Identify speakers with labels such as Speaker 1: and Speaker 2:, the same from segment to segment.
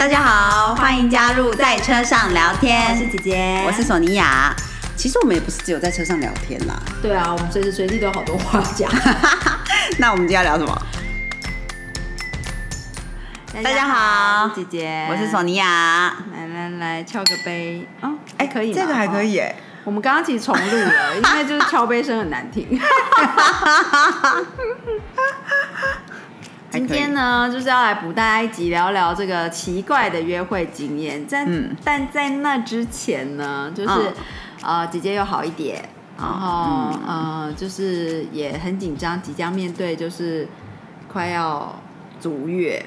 Speaker 1: 大家好，欢迎加入在车上聊天。
Speaker 2: 我是姐姐，
Speaker 1: 我是索尼娅。其实我们也不是只有在车上聊天啦。
Speaker 2: 对啊，我们随时随地都有好多话讲。
Speaker 1: 那我们今天要聊什么？大家好，
Speaker 2: 姐姐，
Speaker 1: 我是索尼娅。
Speaker 2: 来来来，敲个杯。哦，哎，可以，
Speaker 1: 这个还可以哎。
Speaker 2: 我们刚刚其实重录了，因为就是敲杯声很难听。今天呢，就是要来补大家一集，聊聊这个奇怪的约会经验。在但在那之前呢，就是呃，姐姐又好一点，然后呃，就是也很紧张，即将面对就是快要。足月，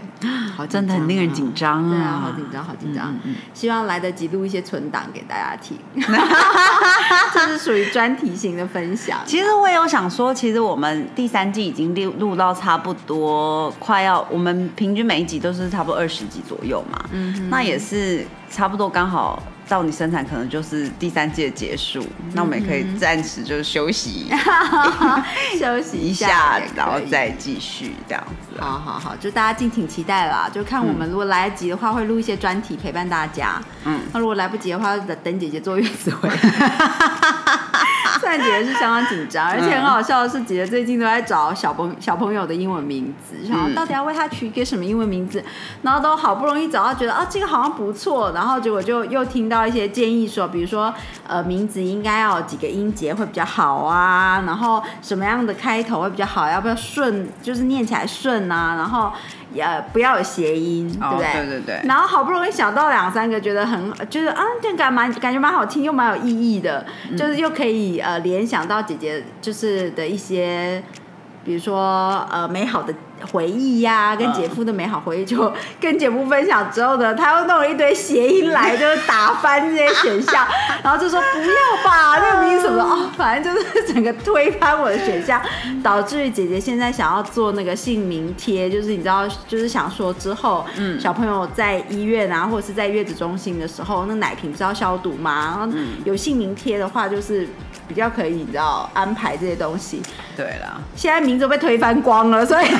Speaker 1: 好，真的很令人紧张啊！
Speaker 2: 对啊，好紧张，好紧张。希望来得及录一些存档给大家听，这是属于专题型的分享。
Speaker 1: 其实我也有想说，其实我们第三季已经录录到差不多快要，我们平均每一集都是差不多二十集左右嘛。嗯，那也是差不多刚好。到你生产可能就是第三季的结束，那我们也可以暂时就是休息，
Speaker 2: 休息
Speaker 1: 一下，然后再继续这样子。
Speaker 2: 好好好，就大家敬请期待啦！就看我们如果来得及的话，会录一些专题陪伴大家。嗯，那如果来不及的话，等等姐姐坐月子回来。现在姐姐是相当紧张，而且很好笑的是，姐姐最近都在找小朋小朋友的英文名字，然后到底要为他取一个什么英文名字，然后都好不容易找到，觉得啊这个好像不错，然后结果就又听到一些建议说，比如说呃名字应该要几个音节会比较好啊，然后什么样的开头会比较好，要不要顺，就是念起来顺啊，然后。也不要有谐音，对不对？
Speaker 1: 对对对。
Speaker 2: 然后好不容易想到两三个，觉得很，就是啊，这感蛮感觉蛮好听，又蛮有意义的，就是又可以呃联想到姐姐就是的一些，比如说呃美好的。回忆呀，跟姐夫的美好回忆，就 跟姐夫分享之后呢，他又弄了一堆谐音来，就是打翻这些选项，然后就说不要吧，那个名什么哦，反正就是整个推翻我的选项，导致姐姐现在想要做那个姓名贴，就是你知道，就是想说之后，嗯，小朋友在医院啊，或者是在月子中心的时候，那奶瓶不是要消毒吗？然后有姓名贴的话，就是比较可以，你知道安排这些东西。
Speaker 1: 对了，
Speaker 2: 现在名字被推翻光了，所以。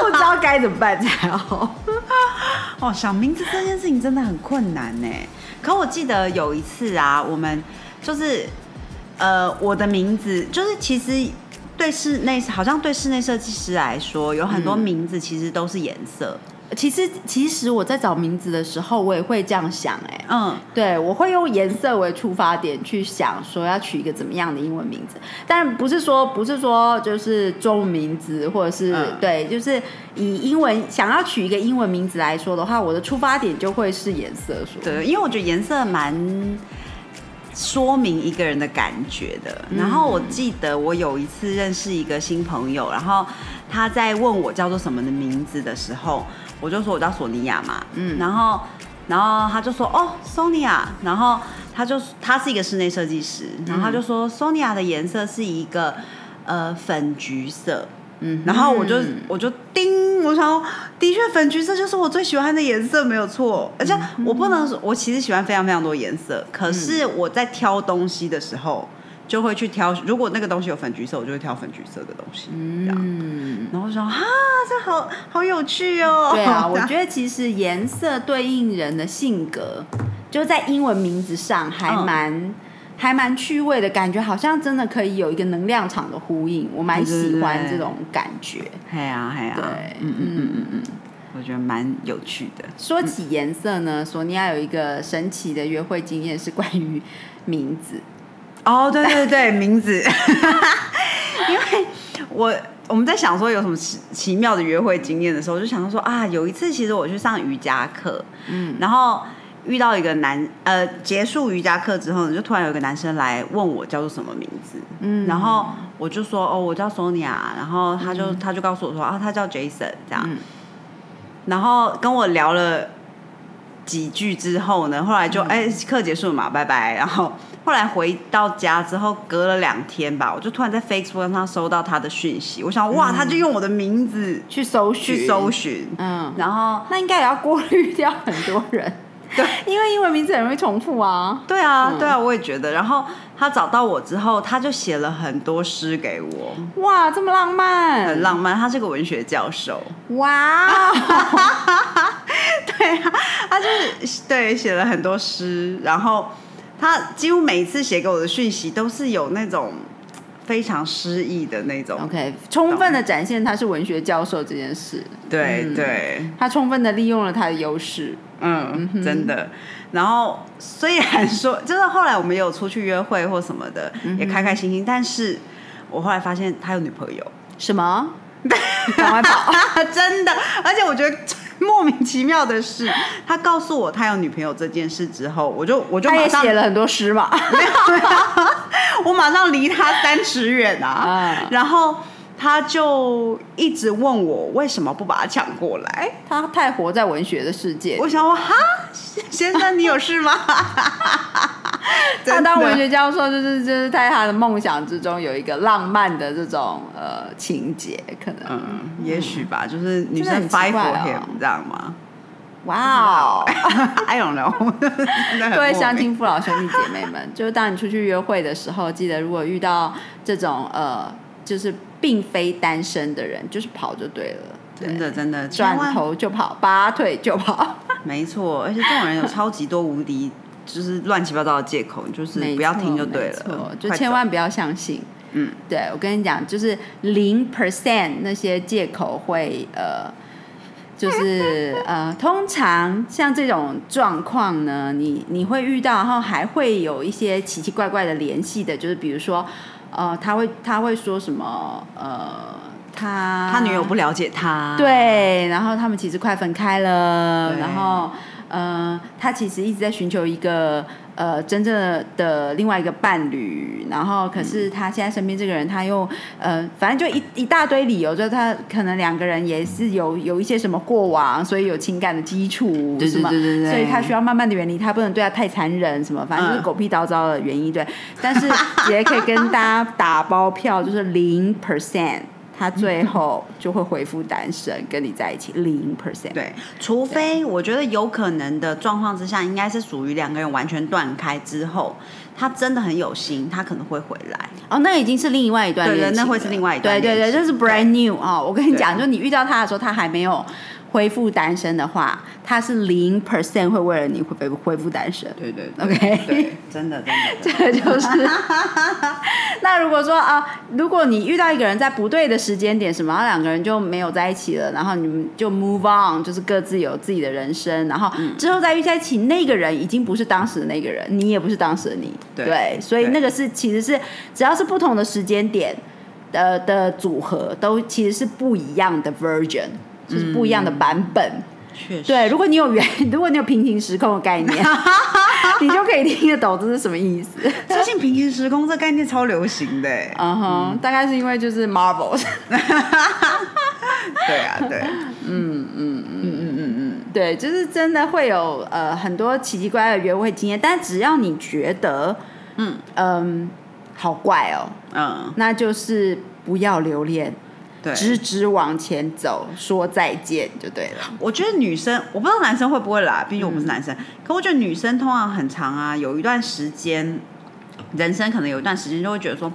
Speaker 2: 不知道该怎么办才好。
Speaker 1: 哦，想名字这件事情真的很困难呢。可我记得有一次啊，我们就是呃，我的名字就是其实对室内好像对室内设计师来说，有很多名字其实都是颜色。
Speaker 2: 其实，其实我在找名字的时候，我也会这样想，哎，嗯，对，我会用颜色为出发点去想，说要取一个怎么样的英文名字，但不是说，不是说就是中文名字，或者是对，就是以英文想要取一个英文名字来说的话，我的出发点就会是颜色，说，
Speaker 1: 对，因为我觉得颜色蛮说明一个人的感觉的。然后我记得我有一次认识一个新朋友，然后他在问我叫做什么的名字的时候。我就说我叫索尼娅嘛，嗯，然后，然后他就说哦，索尼娅，然后他就他是一个室内设计师，然后他就说索尼娅的颜色是一个呃粉橘色，嗯，然后我就我就叮，我想的确粉橘色就是我最喜欢的颜色，没有错，而且我不能说，我其实喜欢非常非常多颜色，可是我在挑东西的时候。就会去挑，如果那个东西有粉橘色，我就会挑粉橘色的东西。嗯，然后说啊，这好好有趣哦。
Speaker 2: 对啊，我觉得其实颜色对应人的性格，就在英文名字上还蛮还蛮趣味的感觉，好像真的可以有一个能量场的呼应。我蛮喜欢这种感觉。
Speaker 1: 对啊对啊，
Speaker 2: 对，嗯嗯嗯嗯嗯，
Speaker 1: 我觉得蛮有趣的。
Speaker 2: 说起颜色呢，索尼娅有一个神奇的约会经验是关于名字。
Speaker 1: 哦，对对对，名字，因为我我们在想说有什么奇奇妙的约会经验的时候，就想到说啊，有一次其实我去上瑜伽课，嗯，然后遇到一个男，呃，结束瑜伽课之后呢，就突然有一个男生来问我叫做什么名字，嗯，然后我就说哦，我叫 Sonia，然后他就他就告诉我说啊，他叫 Jason 这样，然后跟我聊了几句之后呢，后来就哎课结束了嘛，拜拜，然后。后来回到家之后，隔了两天吧，我就突然在 Facebook 上收到他的讯息。我想，哇，他就用我的名字
Speaker 2: 去搜寻，
Speaker 1: 去搜寻，嗯，然后
Speaker 2: 那应该也要过滤掉很多人，
Speaker 1: 对，
Speaker 2: 因为英文名字很容易重复啊。
Speaker 1: 对啊，对啊，我也觉得。然后他找到我之后，他就写了很多诗给我。
Speaker 2: 哇，这么浪漫，
Speaker 1: 很浪漫。他是个文学教授。哇，对啊，他就是对，写了很多诗，然后他几乎每一次写给我的讯息都是有那种非常诗意的那种。
Speaker 2: OK，充分的展现他是文学教授这件事，
Speaker 1: 对
Speaker 2: 嗯
Speaker 1: 对，
Speaker 2: 他充分的利用了他的优势。
Speaker 1: 嗯，真的。然后虽然说，就是后来我们也有出去约会或什么的，也开开心心，但是我后来发现他有女朋友，
Speaker 2: 什么？赶快跑！
Speaker 1: 真的。而且我觉得 莫名其妙的是，他告诉我他有女朋友这件事之后，我就我就
Speaker 2: 他也
Speaker 1: 马上
Speaker 2: 写了很多诗嘛。
Speaker 1: 没有没有，我马上离他三尺远啊
Speaker 2: 啊。
Speaker 1: 然后他就一直问我为什么不把他抢过来。
Speaker 2: 他太活在文学的世界，
Speaker 1: 我想说，哈，先生，你有事吗？
Speaker 2: 他当文学教授，就是就是在他的梦想之中有一个浪漫的这种呃情节，可能。
Speaker 1: 嗯，也许吧，就是女生
Speaker 2: 真的很奇
Speaker 1: fight
Speaker 2: 怪
Speaker 1: for
Speaker 2: 哦
Speaker 1: him，这样吗
Speaker 2: 哇哦
Speaker 1: ！？I don't know
Speaker 2: 各位
Speaker 1: 莫名
Speaker 2: 乡亲父老兄弟姐妹们，就是当你出去约会的时候，记得如果遇到这种呃，就是并非单身的人，就是跑就对了。对
Speaker 1: 真的真的
Speaker 2: 转头就跑，拔腿就跑。
Speaker 1: 没错，而且这种人有超级多无敌，就是乱七八糟的借口，就是
Speaker 2: 没
Speaker 1: 不要
Speaker 2: 错
Speaker 1: 听就对了，
Speaker 2: 就千万不要相信。
Speaker 1: 嗯，
Speaker 2: 对我跟你讲，就是零 percent 那些借口会呃，就是呃，通常像这种状况呢，你你会遇到，然后还会有一些奇奇怪怪的联系的，就是比如说呃，他会他会说什么呃，他
Speaker 1: 他女友不了解他，
Speaker 2: 对，然后他们其实快分开了，然后呃，他其实一直在寻求一个呃真正的另外一个伴侣，然后可是他现在身边这个人他又呃，反正就一 一大堆理由，就是他可能两个人也是有有一些什么过往，所以有情感的基础，
Speaker 1: 对对
Speaker 2: 什么
Speaker 1: 对对对
Speaker 2: 所以他需要慢慢的远离他，不能对他太残忍，什么反正就是
Speaker 1: 嗯
Speaker 2: 狗屁叨叨的原因，对，但是也可以跟大家打包票，就是零 percent。他最后就会恢复单身，跟你在一起零 percent。
Speaker 1: 对，除非我觉得有可能的状况之下，应该是属于两个人完全断开之后，他真的很有心，他可能会回来。
Speaker 2: 哦，那已经是另外一段
Speaker 1: 对
Speaker 2: 情了
Speaker 1: 那会是另外一段
Speaker 2: 对对对，这是 brand new 哦、我跟你讲，就你遇到他的时候，他还没有恢复单身的话，他是零 percent 会为了你恢复恢复单身。
Speaker 1: 对对
Speaker 2: OK
Speaker 1: 对，真的真的。
Speaker 2: 这个就是。那如果说啊，如果你遇到一个人在不对的时间点，什么，然后两个人就没有在一起了，然后你们就 move on，就是各自有自己的人生，然后
Speaker 1: 嗯
Speaker 2: 之后再遇在一起，那个人已经不是当时的那个人，你也不是当时的你，
Speaker 1: 对对
Speaker 2: 所以那个是其实是只要是不同的时间点的的组合，都其实是不一样的 version，就是不一样的版本。
Speaker 1: 确实，
Speaker 2: 对，如果你有原，如果你有平行时空的概念，你就可以听得懂这是什么意思。
Speaker 1: 最近平行时空这概念超流行的欸。
Speaker 2: 嗯哼，大概是因为就是 Marvel，
Speaker 1: 对啊，对，嗯嗯嗯嗯嗯嗯，
Speaker 2: 对，就是真的会有呃很多奇奇怪怪的约会经验，但只要你觉得
Speaker 1: 嗯
Speaker 2: 嗯好怪哦，
Speaker 1: 嗯，
Speaker 2: 那就是不要留恋，
Speaker 1: 对。
Speaker 2: 直直往前走，说再见就对了。
Speaker 1: 我觉得女生，我不知道男生会不会啦，毕竟我不是男生。可我觉得女生通常很长啊，有一段时间，人生可能有一段时间就会觉得说，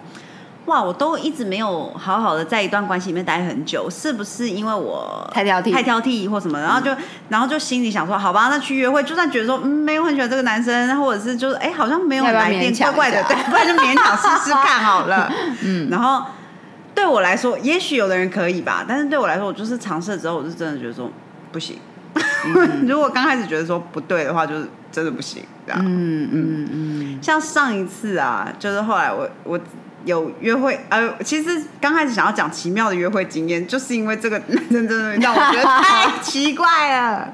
Speaker 1: 哇，我都一直没有好好的在一段关系里面待很久，是不是因为我
Speaker 2: 太挑剔
Speaker 1: 太挑剔或什么？然后就，然后就心里想说，好吧，那去约会，就算觉得说，嗯，没有很喜欢这个男生，或者是就是，哎，好像没有来电，怪怪的，对，不然就勉强试试看好了。嗯，然后对我来说，也许有的人可以吧，但是对我来说，我就是尝试了之后，我是真的觉得说不行。如果刚开始觉得说不对的话，就是真的不行。这样，
Speaker 2: 嗯嗯嗯，
Speaker 1: 像上一次啊，就是后来我我有约会，呃，其实刚开始想要讲奇妙的约会经验，就是因为这个 男生真的让我觉得太奇怪了。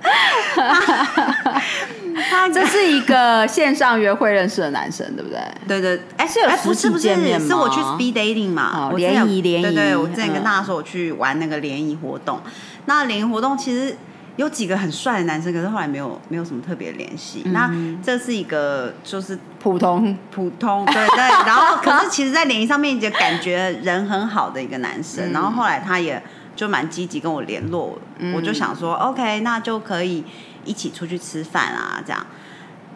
Speaker 1: 他
Speaker 2: 这是一个线上约会认识的男生，对不对？
Speaker 1: 对对，哎，
Speaker 2: 是有
Speaker 1: 哎，不
Speaker 2: 实体
Speaker 1: 是我去 speed dating 嘛，
Speaker 2: 联谊联谊
Speaker 1: 对对，我之前跟
Speaker 2: 嗯
Speaker 1: 大家说我去玩那个联谊活动，那联谊活动其实有几个很帅的男生，可是后来没有没有什么特别联系。
Speaker 2: 嗯
Speaker 1: 那这是一个就是
Speaker 2: 普通
Speaker 1: 普通，对对，然后可是其实，在联谊上面就感觉人很好的一个男生，
Speaker 2: 嗯
Speaker 1: 然后后来他也就蛮积极跟我联络，
Speaker 2: 嗯
Speaker 1: 我就想说，OK，那就可以一起出去吃饭啊，这样。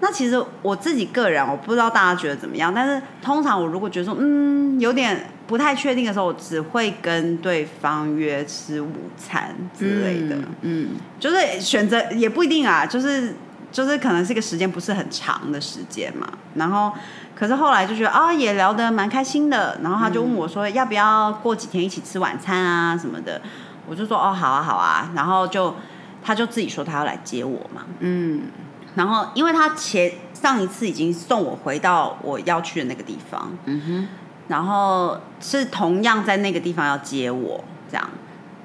Speaker 1: 那其实我自己个人，我不知道大家觉得怎么样，但是通常我如果觉得说，嗯，有点不太确定的时候，我只会跟对方约吃午餐之类的，
Speaker 2: 嗯，
Speaker 1: 就是选择也不一定啊，就是就是可能是一个时间不是很长的时间嘛。然后可是后来就觉得啊，也聊得蛮开心的。然后他就问我说，要不要过几天一起吃晚餐啊什么的？我就说哦，好啊，好啊。然后就他就自己说他要来接我嘛。
Speaker 2: 嗯，
Speaker 1: 然后因为他前上一次已经送我回到我要去的那个地方，
Speaker 2: 嗯哼，
Speaker 1: 然后是同样在那个地方要接我这样，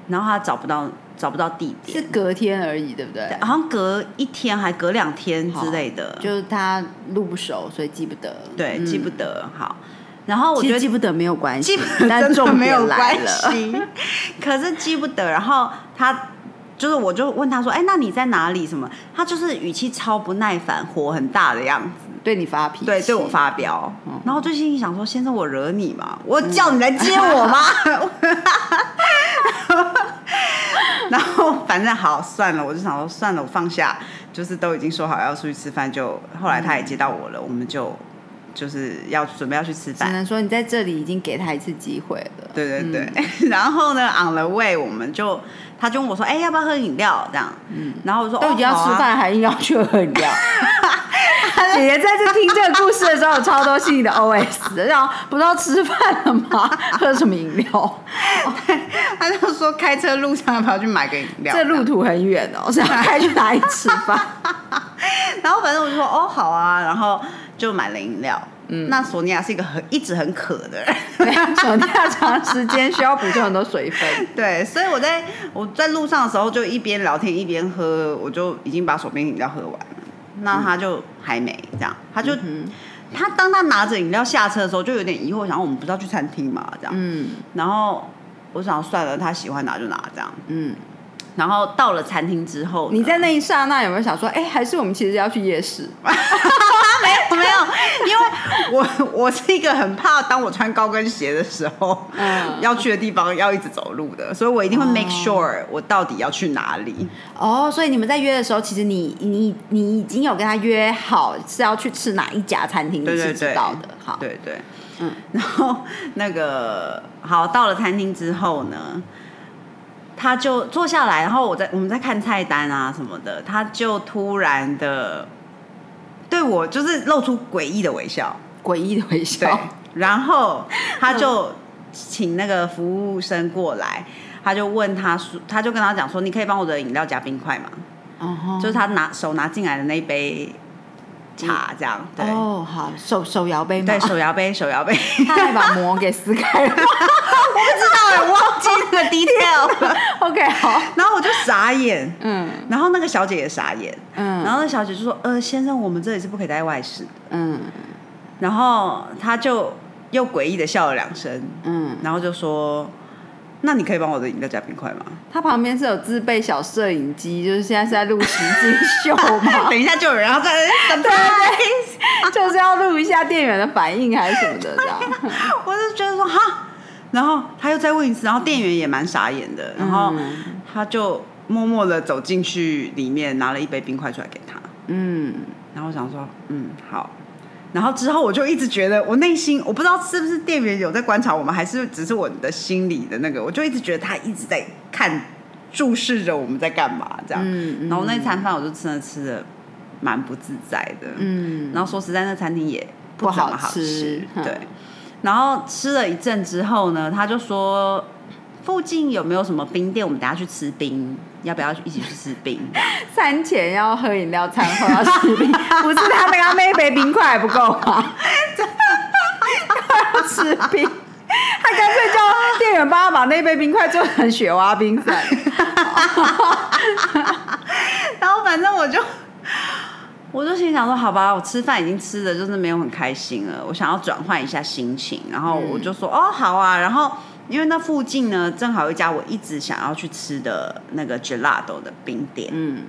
Speaker 1: 然后他找不到找不到地点是，
Speaker 2: 隔天而已，对不对？
Speaker 1: 好像隔一天还隔两天之类的，
Speaker 2: 就是他路不熟，所以记不得。
Speaker 1: 对
Speaker 2: 嗯
Speaker 1: 记不得好。然后我
Speaker 2: 其
Speaker 1: 觉得
Speaker 2: 实记不得没有关系，
Speaker 1: 记不得真的
Speaker 2: 但重点
Speaker 1: 没有
Speaker 2: 来
Speaker 1: 关。系，可是记不得。然后他就是，我就问他说：“哎，那你在哪里？什么？”他就是语气超不耐烦，火很大的样子，
Speaker 2: 对你发脾气，
Speaker 1: 对，对我发飙。
Speaker 2: 嗯
Speaker 1: 然后我就心里想说：“先生，我惹你吗？我叫你来接我吗？”然后反正好算了，我就想说算了，我放下，就是都已经说好要出去吃饭，就后来他也接到我了，我们就就是要准备要去吃饭。
Speaker 2: 只能说你在这里已经给他一次机会了。
Speaker 1: 对对对，然后呢，on the way 我们就他就问我说：“哎、要不要喝饮料？”这样，嗯，然后我说：“
Speaker 2: 都已经要
Speaker 1: 哦啊
Speaker 2: 吃饭，还硬要去喝饮料。姐姐在这听这个故事的时候，有超多心里的 OS，然后不知道吃饭了吗？喝什么饮料？
Speaker 1: 他就说开车路上要不要去买个饮料？
Speaker 2: 这路途很远哦，是要开去哪里吃饭？
Speaker 1: 然后反正我就说哦好啊，然后就买了饮料。嗯，那索尼娅是一个很一直很渴的人，
Speaker 2: 对，手跳长时间需要补充很多水分。
Speaker 1: 对，所以我在我在路上的时候就一边聊天一边喝，我就已经把手边饮料喝完了。那他就还没这样，他就、他当他拿着饮料下车的时候，就有点疑惑，想说我们不是要去餐厅嘛这样。
Speaker 2: 嗯
Speaker 1: 然后我想算了，他喜欢拿就拿这样。
Speaker 2: 嗯，
Speaker 1: 然后到了餐厅之后，
Speaker 2: 你在那一刹那有没有想说，哎，还是我们其实要去夜市？
Speaker 1: 没有，因为我 我是一个很怕当我穿高跟鞋的时候，
Speaker 2: 嗯。
Speaker 1: 要去的地方要一直走路的，所以我一定会 make sure 我到底要去哪里。
Speaker 2: 哦，所以你们在约的时候，其实你你你已经有跟他约好是要去吃哪一家餐厅，你是知道的。好，
Speaker 1: 对对，
Speaker 2: 嗯，
Speaker 1: 然后那个好到了餐厅之后呢，他就坐下来，然后我在我们在看菜单啊什么的，他就突然的对我就是露出诡异的微笑，
Speaker 2: 诡异的微
Speaker 1: 对
Speaker 2: 笑。，
Speaker 1: 然后他就请那个服务生过来，他就问他说，他就跟他讲说，你可以帮我的饮料加冰块吗？就是他拿手拿进来的那一杯茶，这样对。
Speaker 2: 哦，好，手手摇杯吗？
Speaker 1: 对，手摇杯，手摇杯，
Speaker 2: 他还把膜给撕开了。
Speaker 1: 我不知道哎，我忘记那个 detail 了。
Speaker 2: OK，好，
Speaker 1: 然后我就傻眼，
Speaker 2: 嗯
Speaker 1: 然后那个小姐也傻眼，
Speaker 2: 嗯
Speaker 1: 然后那小姐就说：“呃，先生，我们这里是不可以带外食的。
Speaker 2: 嗯”
Speaker 1: 然后他就又诡异的笑了两声，
Speaker 2: 嗯，
Speaker 1: 然后就说：“那你可以帮我的饮料加冰块吗
Speaker 2: 他旁边是有自备小摄影机，就是现在是在录实境秀？”嘛
Speaker 1: 等一下就有人要在那
Speaker 2: 对对，就是要录一下店员的反应还是什么的这样。
Speaker 1: 我就觉得说哈，然后他又再问一次，然后店员也蛮傻眼的，然后
Speaker 2: 嗯
Speaker 1: 他就默默的走进去里面拿了一杯冰块出来给他，
Speaker 2: 嗯，
Speaker 1: 然后我想说嗯好，然后之后我就一直觉得我内心我不知道是不是店员有在观察我们，还是只是我的心里的那个，我就一直觉得他一直在看注视着我们在干嘛这样，
Speaker 2: 嗯嗯。
Speaker 1: 然后那餐饭我就真的吃的蛮不自在的，
Speaker 2: 嗯。
Speaker 1: 然后说实在，那餐厅也
Speaker 2: 不好吃
Speaker 1: 对。然后吃了一阵之后呢，他就说附近有没有什么冰店，我们等下去吃冰，要不要一起去吃冰？
Speaker 2: 餐前要喝饮料，餐后要吃冰，不是他那个那一杯冰块还不够吗？要吃冰，他干脆叫店员帮他把那杯冰块做成雪花冰散。
Speaker 1: 然后反正我就。我就心想说，好吧，我吃饭已经吃的就是没有很开心了，我想要转换一下心情，然后我就说，哦，好啊。然后因为那附近呢，正好有一家我一直想要去吃的那个 gelato 的冰店，
Speaker 2: 嗯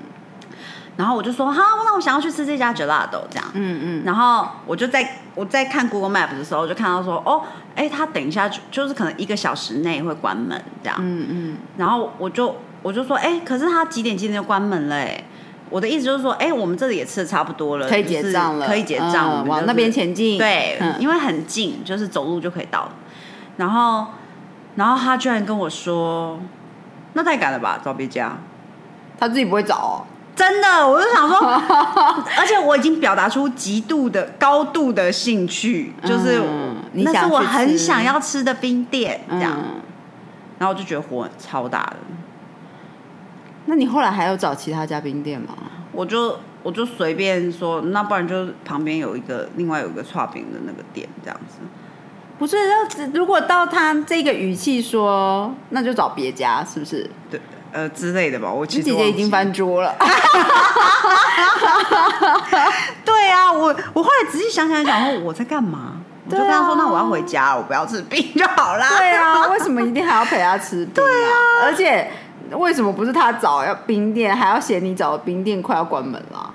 Speaker 1: 然后我就说，好，那我想要去吃这家 gelato 这样。
Speaker 2: 嗯嗯，
Speaker 1: 然后我就在我在看 Google Map 的时候，就看到说，哦，哎，他等一下就就是可能一个小时内会关门这样。
Speaker 2: 嗯嗯
Speaker 1: 然后我就我就说，哎，可是他几点几点就关门了？哎，我的意思就是说，哎，我们这里也吃的差不多了，
Speaker 2: 可以
Speaker 1: 就是
Speaker 2: 结账了，
Speaker 1: 可以结账，
Speaker 2: 嗯
Speaker 1: 就是
Speaker 2: 往那边前进。
Speaker 1: 对，
Speaker 2: 嗯
Speaker 1: 因为很近，就是走路就可以到。然后，然后他居然跟我说，那太赶了吧，找别家。
Speaker 2: 他自己不会找哦。
Speaker 1: 真的，我就想说，而且我已经表达出极度的高度的兴趣，就是那是
Speaker 2: 想
Speaker 1: 我很想要吃的冰店，这样，
Speaker 2: 嗯
Speaker 1: 然后我就觉得火超大的，
Speaker 2: 那你后来还有找其他家冰店吗？
Speaker 1: 我就我就随便说，那不然就旁边有一个另外有一个串饼的那个店这样子，
Speaker 2: 不是，要如果到他这个语气说，那就找别家，是不是？
Speaker 1: 对，呃之类的吧。我其
Speaker 2: 实姐姐已经翻桌了。
Speaker 1: 对啊，我我后来仔细想想想说我在干嘛，我就跟他说，那我要回家，我不要吃冰就好啦。
Speaker 2: 对啊，为什么一定还要陪他吃冰、对啊，而且为什么不是他找要冰店，还要嫌你找的冰店快要关门了？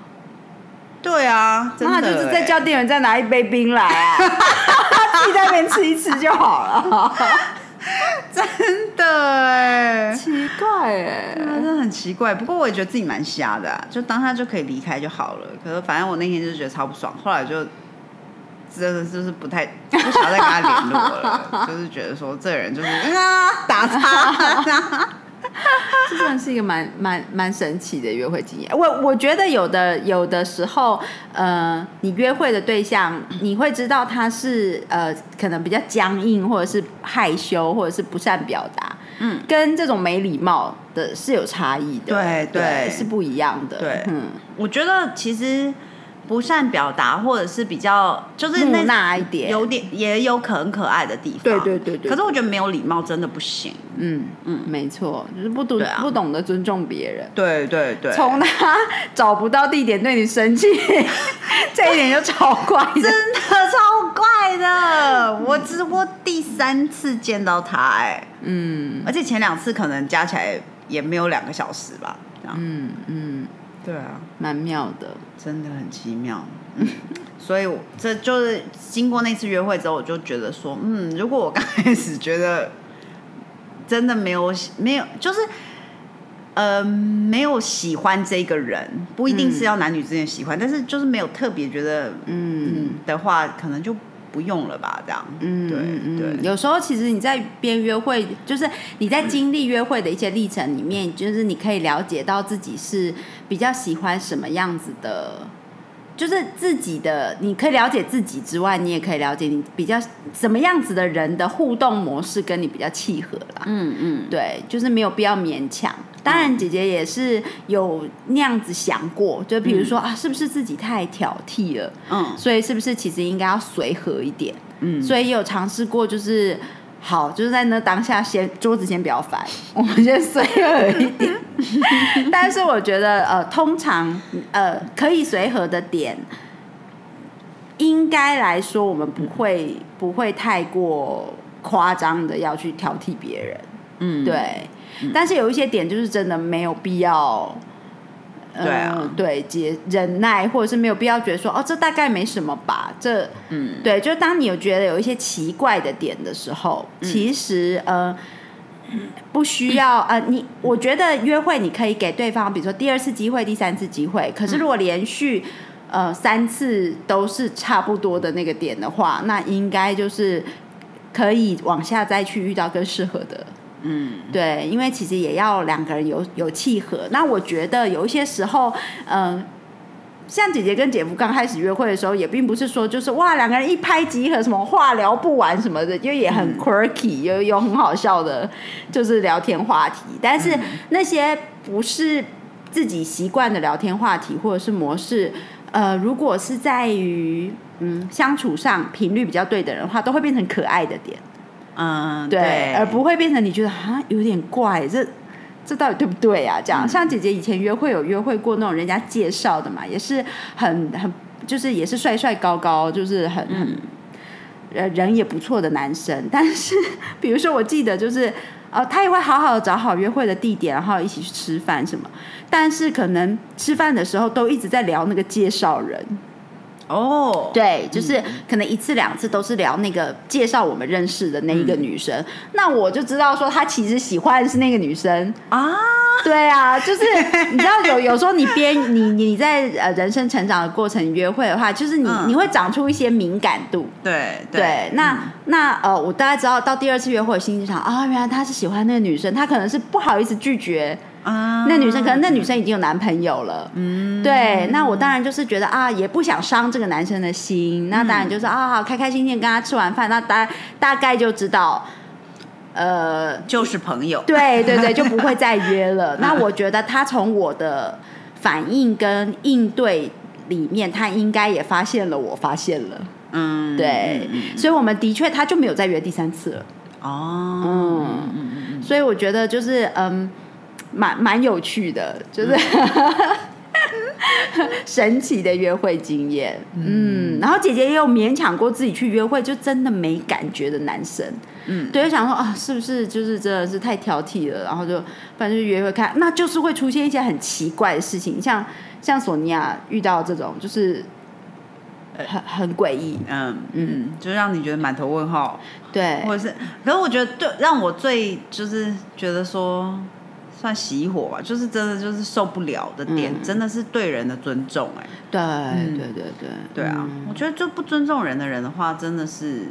Speaker 1: 对啊，真的
Speaker 2: 那他就是再
Speaker 1: 欸
Speaker 2: 叫店员再拿一杯冰来啊，自己在那边吃一吃就好了。
Speaker 1: 真的哎，
Speaker 2: 奇怪哎、
Speaker 1: 真的很奇怪。不过我也觉得自己蛮瞎的、啊，就当他就可以离开就好了。可是反正我那天就觉得超不爽，后来就真的就是不太不想再跟他联络了，就是觉得说这个人就是啊打岔。
Speaker 2: 这真的是一个蛮蛮蛮神奇的约会经验。我我觉得有的有的时候，呃，你约会的对象，你会知道他是呃可能比较僵硬，或者是害羞，或者是不善表达，
Speaker 1: 嗯，
Speaker 2: 跟这种没礼貌的是有差异的，
Speaker 1: 对。对
Speaker 2: 是不一样的，
Speaker 1: 对。
Speaker 2: 嗯，
Speaker 1: 我觉得其实不善表达，或者是比较就是那
Speaker 2: 木讷一点
Speaker 1: 有点也有可很可爱的地方。
Speaker 2: 对对对对
Speaker 1: 可是我觉得没有礼貌真的不行。
Speaker 2: 嗯嗯，没错，就是不懂、
Speaker 1: 啊
Speaker 2: 不懂得尊重别人。
Speaker 1: 对对对，
Speaker 2: 从他找不到地点对你生气，这一点就超怪的。
Speaker 1: 真的超怪的，我只不过第三次见到他、哎，
Speaker 2: 嗯
Speaker 1: 而且前两次可能加起来也没有两个小时吧，这样。
Speaker 2: 嗯嗯，
Speaker 1: 对啊，
Speaker 2: 蛮妙的。
Speaker 1: 真的很奇妙。嗯 所以我这就是经过那次约会之后，我就觉得说，嗯，如果我刚开始觉得真的没有没有，就是呃没有喜欢这个人，不一定是要男女之间喜欢，但是就是没有特别觉得
Speaker 2: 嗯
Speaker 1: 嗯的话，可能就不用了吧，这样。
Speaker 2: 嗯，
Speaker 1: 对
Speaker 2: 嗯
Speaker 1: 对
Speaker 2: 有时候其实你在边约会，就是你在经历约会的一些历程里面，就是你可以了解到自己是比较喜欢什么样子的。就是自己的，你可以了解自己之外，你也可以了解你比较什么样子的人的互动模式跟你比较契合啦。
Speaker 1: 嗯嗯，
Speaker 2: 对，就是没有必要勉强。当然，姐姐也是有那样子想过，就比如说、啊，是不是自己太挑剔了？
Speaker 1: 嗯
Speaker 2: 所以是不是其实应该要随和一点？
Speaker 1: 嗯，
Speaker 2: 所以也有尝试过，就是好，就是在那当下先桌子先不要翻，我们先随和一点。但是我觉得呃，通常呃可以随和的点，应该来说我们不会不会太过夸张的要去挑剔别人。
Speaker 1: 嗯，
Speaker 2: 对，但是有一些点就是真的没有必要。呃
Speaker 1: 对啊
Speaker 2: 对，节忍耐，或者是没有必要觉得说，哦，这大概没什么吧。这，
Speaker 1: 嗯
Speaker 2: 对，就当你有觉得有一些奇怪的点的时候，
Speaker 1: 嗯
Speaker 2: 其实呃，不需要呃，你我觉得约会你可以给对方，比如说第二次机会、第三次机会。可是如果连续呃三次都是差不多的那个点的话，那应该就是可以往下再去遇到更适合的。
Speaker 1: 嗯
Speaker 2: 对，因为其实也要两个人有有契合。那我觉得有一些时候，嗯、像姐姐跟姐夫刚开始约会的时候，也并不是说就是哇两个人一拍即合，什么话聊不完什么的，就也很 quirky，、有有很好笑的，就是聊天话题。但是那些不是自己习惯的聊天话题或者是模式，呃，如果是在于嗯相处上频率比较对的人的话，都会变成可爱的点。
Speaker 1: 嗯，
Speaker 2: 对，而不会变成你觉得啊有点怪，这这到底对不对啊？这样，像姐姐以前约会有约会过那种人家介绍的嘛，也是很很就是也是帅帅高高，就是很很呃人也不错的男生，但是 比如说我记得就是。呃，他也会好好的找好约会的地点，然后一起去吃饭什么。但是可能吃饭的时候都一直在聊那个介绍人，
Speaker 1: 哦，
Speaker 2: 对，就是可能一次两次都是聊那个介绍我们认识的那一个女生，那我就知道说他其实喜欢的是那个女生。
Speaker 1: 啊，
Speaker 2: 对啊，就是你知道有有时候你边你你在呃人生成长的过程约会的话，就是你、
Speaker 1: 嗯。
Speaker 2: 你会长出一些敏感度。
Speaker 1: 对
Speaker 2: 对，那、那呃，我大概知道到第二次约会，心里想啊，原来他是喜欢那个女生，他可能是不好意思拒绝
Speaker 1: 啊。
Speaker 2: 那女生可能那女生已经有男朋友了，嗯，对，那我当然就是觉得啊，也不想伤这个男生的心，那当然就是啊，好开开心心跟他吃完饭，那大大概就知道，呃，
Speaker 1: 就是朋友。
Speaker 2: 对对对，就不会再约了。那我觉得他从我的反应跟应对里面，他应该也发现了，我发现了，
Speaker 1: 嗯，
Speaker 2: 对，所以我们的确他就没有再约第三次了。
Speaker 1: 哦，
Speaker 2: 嗯，所以我觉得就是嗯，蛮蛮有趣的，就是、神奇的约会经验。嗯，然后姐姐也有勉强过自己去约会，就真的没感觉的男生。
Speaker 1: 嗯，
Speaker 2: 对，就想说啊，是不是就是真的是太挑剔了？然后就反正就约会看，那就是会出现一些很奇怪的事情，像像索尼娅遇到这种，就是很很诡异。
Speaker 1: 嗯嗯，就让你觉得满头问号，
Speaker 2: 对，
Speaker 1: 或者是，可是我觉得对让我最就是觉得说算熄火吧，就是真的就是受不了的点，
Speaker 2: 嗯。
Speaker 1: 真的是对人的尊重、哎，
Speaker 2: 对对对对。
Speaker 1: 对啊，
Speaker 2: 嗯。
Speaker 1: 我觉得就不尊重人的人的话，真的是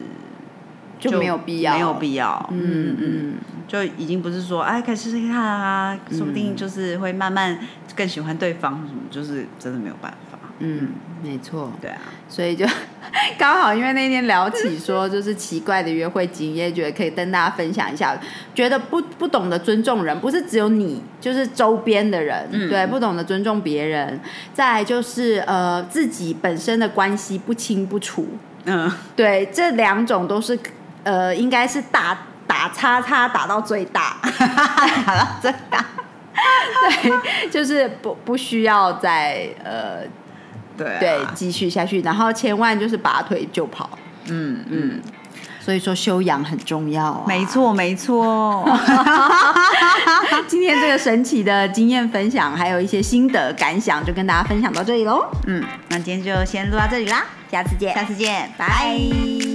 Speaker 2: 就没有必要，
Speaker 1: 没有必要，
Speaker 2: 嗯，
Speaker 1: 嗯，就已经不是说哎，可以试试看啊，说不定就是会慢慢更喜欢对方什么，就是真的没有办法，
Speaker 2: 嗯，没错。
Speaker 1: 对啊，
Speaker 2: 所以就 刚好因为那天聊起说就是奇怪的约会经验，觉得可以跟大家分享一下。觉得不不懂得尊重人，不是只有你，就是周边的人，
Speaker 1: 嗯
Speaker 2: 对，不懂得尊重别人。再来就是呃自己本身的关系不清不楚，
Speaker 1: 嗯，
Speaker 2: 对，这两种都是呃应该是打打叉叉打到最大，
Speaker 1: 打到最大，
Speaker 2: 对，就是不不需要再呃
Speaker 1: 对啊
Speaker 2: 对继续下去，然后千万就是拔腿就跑。
Speaker 1: 嗯嗯，
Speaker 2: 所以说修养很重要、啊，
Speaker 1: 没。错没错，
Speaker 2: 今天这个神奇的经验分享，还有一些心得感想，就跟大家分享到这里喽。
Speaker 1: 嗯，那今天就先录到这里啦，
Speaker 2: 下次见，
Speaker 1: 下次见，拜
Speaker 2: 拜